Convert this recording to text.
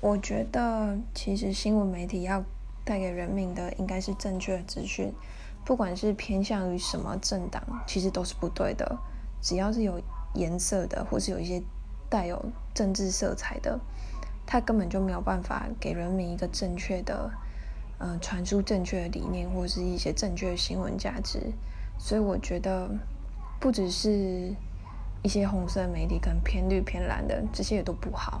我觉得其实新闻媒体要带给人民的应该是正确的资讯，不管是偏向于什么政党，其实都是不对的。只要是有颜色的，或是有一些带有政治色彩的，它根本就没有办法给人民一个正确的，嗯，传输正确的理念或是一些正确的新闻价值。所以我觉得，不只是一些红色媒体跟偏绿偏蓝的，这些也都不好。